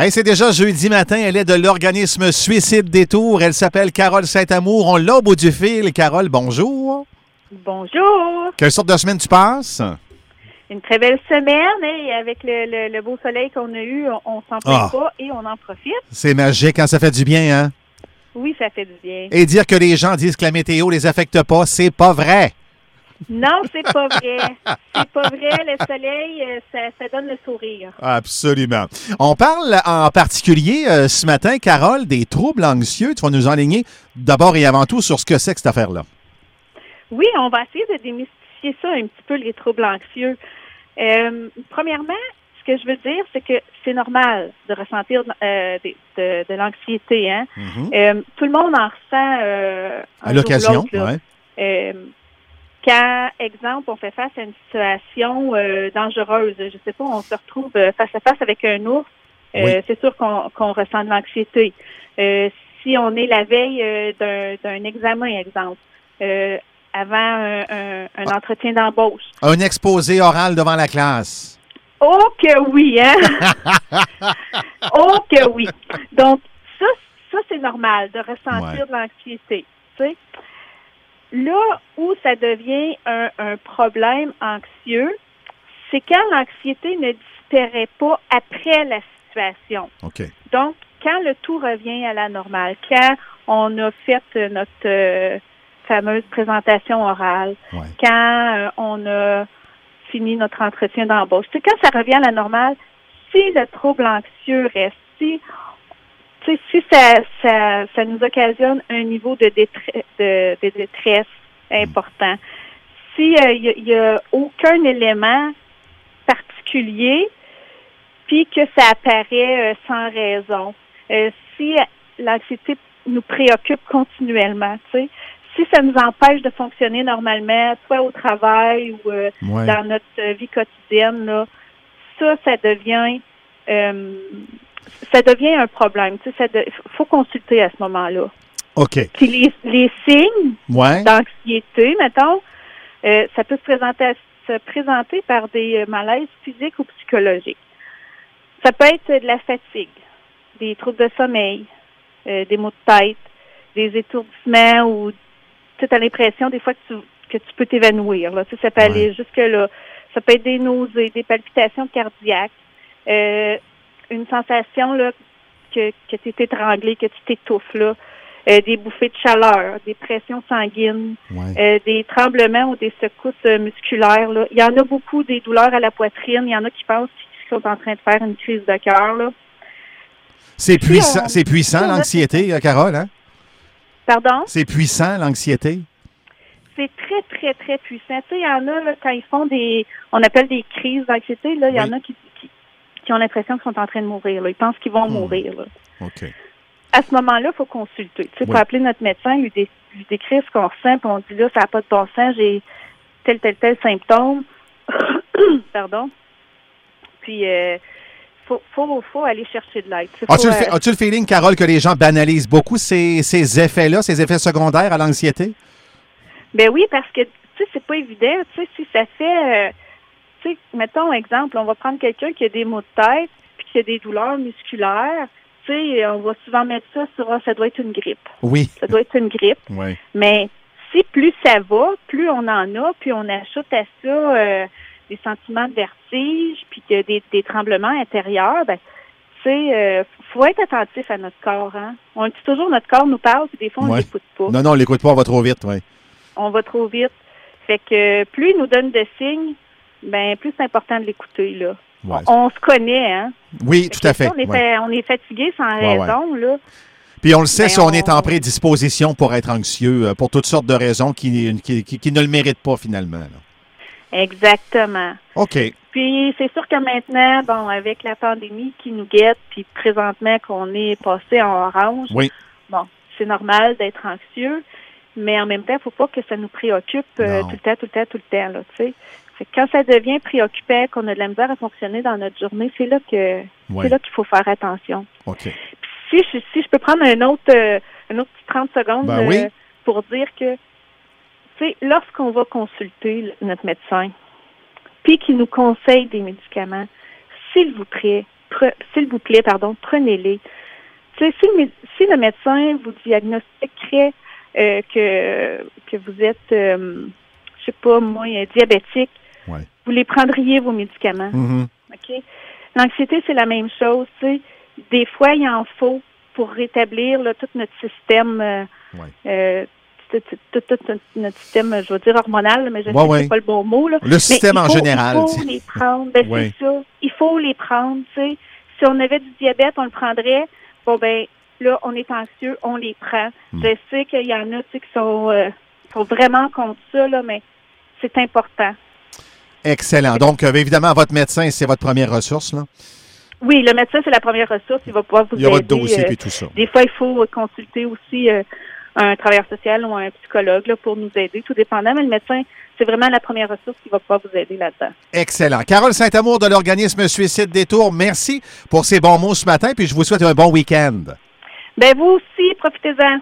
Hey, c'est déjà jeudi matin. Elle est de l'organisme Suicide Détour. Elle s'appelle Carole Saint-Amour. On l'a au bout du fil. Carole, bonjour. Bonjour. Quelle sorte de semaine tu passes? Une très belle semaine et avec le, le- le beau soleil qu'on a eu, on, on s'en plaint Ah. pas et on en profite. C'est magique quand ça fait du bien, hein? Oui, ça fait du bien. Et dire que les gens disent que la météo les affecte pas, c'est pas vrai. Non, c'est pas vrai. C'est pas vrai. Le soleil, euh, ça, ça donne le sourire. Absolument. On parle en particulier euh, ce matin, Carole, des troubles anxieux. Tu vas nous enligner d'abord et avant tout sur ce que c'est que cette affaire-là. Oui, on va essayer de démystifier ça un petit peu, les troubles anxieux. Euh, premièrement, ce que je veux dire, c'est que c'est normal de ressentir euh, de, de l'anxiété. Hein? Euh, tout le monde en ressent À l'occasion. Euh, quand, exemple, on fait face à une situation euh, dangereuse, je sais pas, on se retrouve euh, face à face avec un ours, euh, c'est sûr qu'on ressent de l'anxiété. Euh, si on est la veille d'un- examen, exemple, avant un, un- un entretien d'embauche. Un exposé oral devant la classe. Oh que oui, hein? oh que oui. Donc, ça, ça c'est normal de ressentir Ouais. de l'anxiété. tu sais. Là où ça devient un, un problème anxieux, c'est quand l'anxiété ne disparaît pas après la situation. Donc, quand le tout revient à la normale, quand on a fait euh, notre euh, fameuse présentation orale, Ouais. quand euh, on a fini notre entretien d'embauche, c'est quand ça revient à la normale, si le trouble anxieux reste, si, si ça, ça, ça nous occasionne un niveau de, détre- de, de détresse important, si euh, il n'y a, aucun élément particulier, puis que ça apparaît euh, sans raison, euh, si l'anxiété nous préoccupe continuellement, tu sais, si ça nous empêche de fonctionner normalement, soit au travail ou euh, Ouais. dans notre euh, vie quotidienne, là, ça, ça devient euh, ça devient un problème. Tu sais, de- faut consulter à ce moment-là. OK. Puis les, les signes Ouais. d'anxiété, mettons, euh, ça peut se présenter, se présenter par des euh, malaises physiques ou psychologiques. Ça peut être de la fatigue, des troubles de sommeil, euh, des maux de tête, des étourdissements ou tu as l'impression des fois que tu, que tu peux t'évanouir. Là. Tu sais, ça peut Ouais. aller jusque-là. Ça peut être des nausées, des palpitations cardiaques, euh, une sensation là, que, que tu es étranglé, que tu t'étouffes, là. Euh, des bouffées de chaleur, des pressions sanguines, Ouais. euh, des tremblements ou des secousses euh, musculaires. Là. Il y en a beaucoup des douleurs à la poitrine. Il y en a qui pensent qu'ils sont en train de faire une crise de cœur. Là. C'est Puis puissant, on- c'est puissant l'anxiété, Carole, hein? Pardon? C'est puissant l'anxiété? C'est très, très, très puissant. Tu sais, il y en a, là, quand ils font des, on appelle des crises d'anxiété, là, il y Oui. en a qui, qui, ont l'impression qu'ils sont en train de mourir. Là. Ils pensent qu'ils vont Hmm. mourir. Là. OK. À ce moment-là, il faut consulter. Tu sais, faut Oui. appeler notre médecin, lui, dé- lui décrire ce qu'on ressent, puis on dit là, ça n'a pas de bon sens, j'ai tel, tel, tel symptôme. Pardon. Puis, euh, faut, faut, faut aller chercher de l'aide. As-tu faut, le, euh, le feeling, Carole, que les gens banalisent beaucoup ces, ces effets-là, ces effets secondaires à l'anxiété? Ben oui, parce que, tu sais, c'est pas évident. Tu sais, si ça fait, euh, tu sais, mettons exemple, on va prendre quelqu'un qui a des maux de tête, puis qui a des douleurs musculaires. Tu sais, on va souvent mettre ça sur, ah, ça doit être une grippe. Oui. Ça doit être une grippe. Oui. Mais si plus ça va, plus on en a, puis on ajoute à ça euh, des sentiments de vertige, puis que des, des tremblements intérieurs, ben, tu sais, euh, faut être attentif à notre corps. Hein? On dit toujours notre corps nous parle, puis des fois on Ouais. l'écoute pas. Non, non, on l'écoute pas, on va trop vite, oui. On va trop vite. Fait que plus il nous donne de signes, ben plus c'est important de l'écouter là. Ouais. On, on se connaît, hein. Oui, tout à fait. On est, ouais. fa- on est fatigué sans Ouais, raison, là. Puis on le sait Ben, si on, est en on- prédisposition pour être anxieux, euh, pour toutes sortes de raisons qui, qui, qui- qui ne le méritent pas finalement. là. Exactement. OK. Puis c'est sûr que maintenant, bon, avec la pandémie qui nous guette, puis présentement qu'on est passé en orange, Oui. bon, c'est normal d'être anxieux, mais en même temps, il faut pas que ça nous préoccupe euh, tout le temps, tout le temps, tout le temps, là, tu sais. Quand ça devient préoccupant, qu'on a de la misère à fonctionner dans notre journée, c'est là que c'est là qu'il faut faire attention. Si je, si je peux prendre un autre, euh, un autre petit 30 secondes Ben euh, pour dire que, tu sais, lorsqu'on va consulter le- notre médecin, puis qu'il nous conseille des médicaments, s'il vous plaît, s'il vous plaît, pardon, prenez-les. Si, si, le médecin vous diagnostiquerait euh, que, que vous êtes, euh, je sais pas, moi, diabétique, vous les prendriez, vos médicaments. Mm-hmm. OK? L'anxiété, c'est la même chose. Des fois, il en faut pour rétablir tout notre système. Euh, tout, notre système, je veux dire hormonal, mais je ne sais pas le bon mot. Le système en général. Il faut les prendre. Ben, c'est ça. Il faut les prendre. Si on avait du diabète, on le prendrait. Bon, ben là, on est anxieux, on les prend. Hmm. Je sais qu'il y en a qui sont, euh, sont vraiment contre ça, là, mais c'est important. Excellent. Donc, euh, évidemment, votre médecin, c'est votre première ressource, là? Oui, le médecin, c'est la première ressource. Il va pouvoir vous aider. Il y a votre dossier et tout ça. Des fois, il faut consulter aussi un travailleur social ou un psychologue pour nous aider, tout dépendant. Mais le médecin, c'est vraiment la première ressource qui va pouvoir vous aider là-dedans. Excellent. Carole Saint-Amour de l'organisme Suicide Détour, merci pour ces bons mots ce matin, puis je vous souhaite un bon week-end. Ben vous aussi, profitez-en.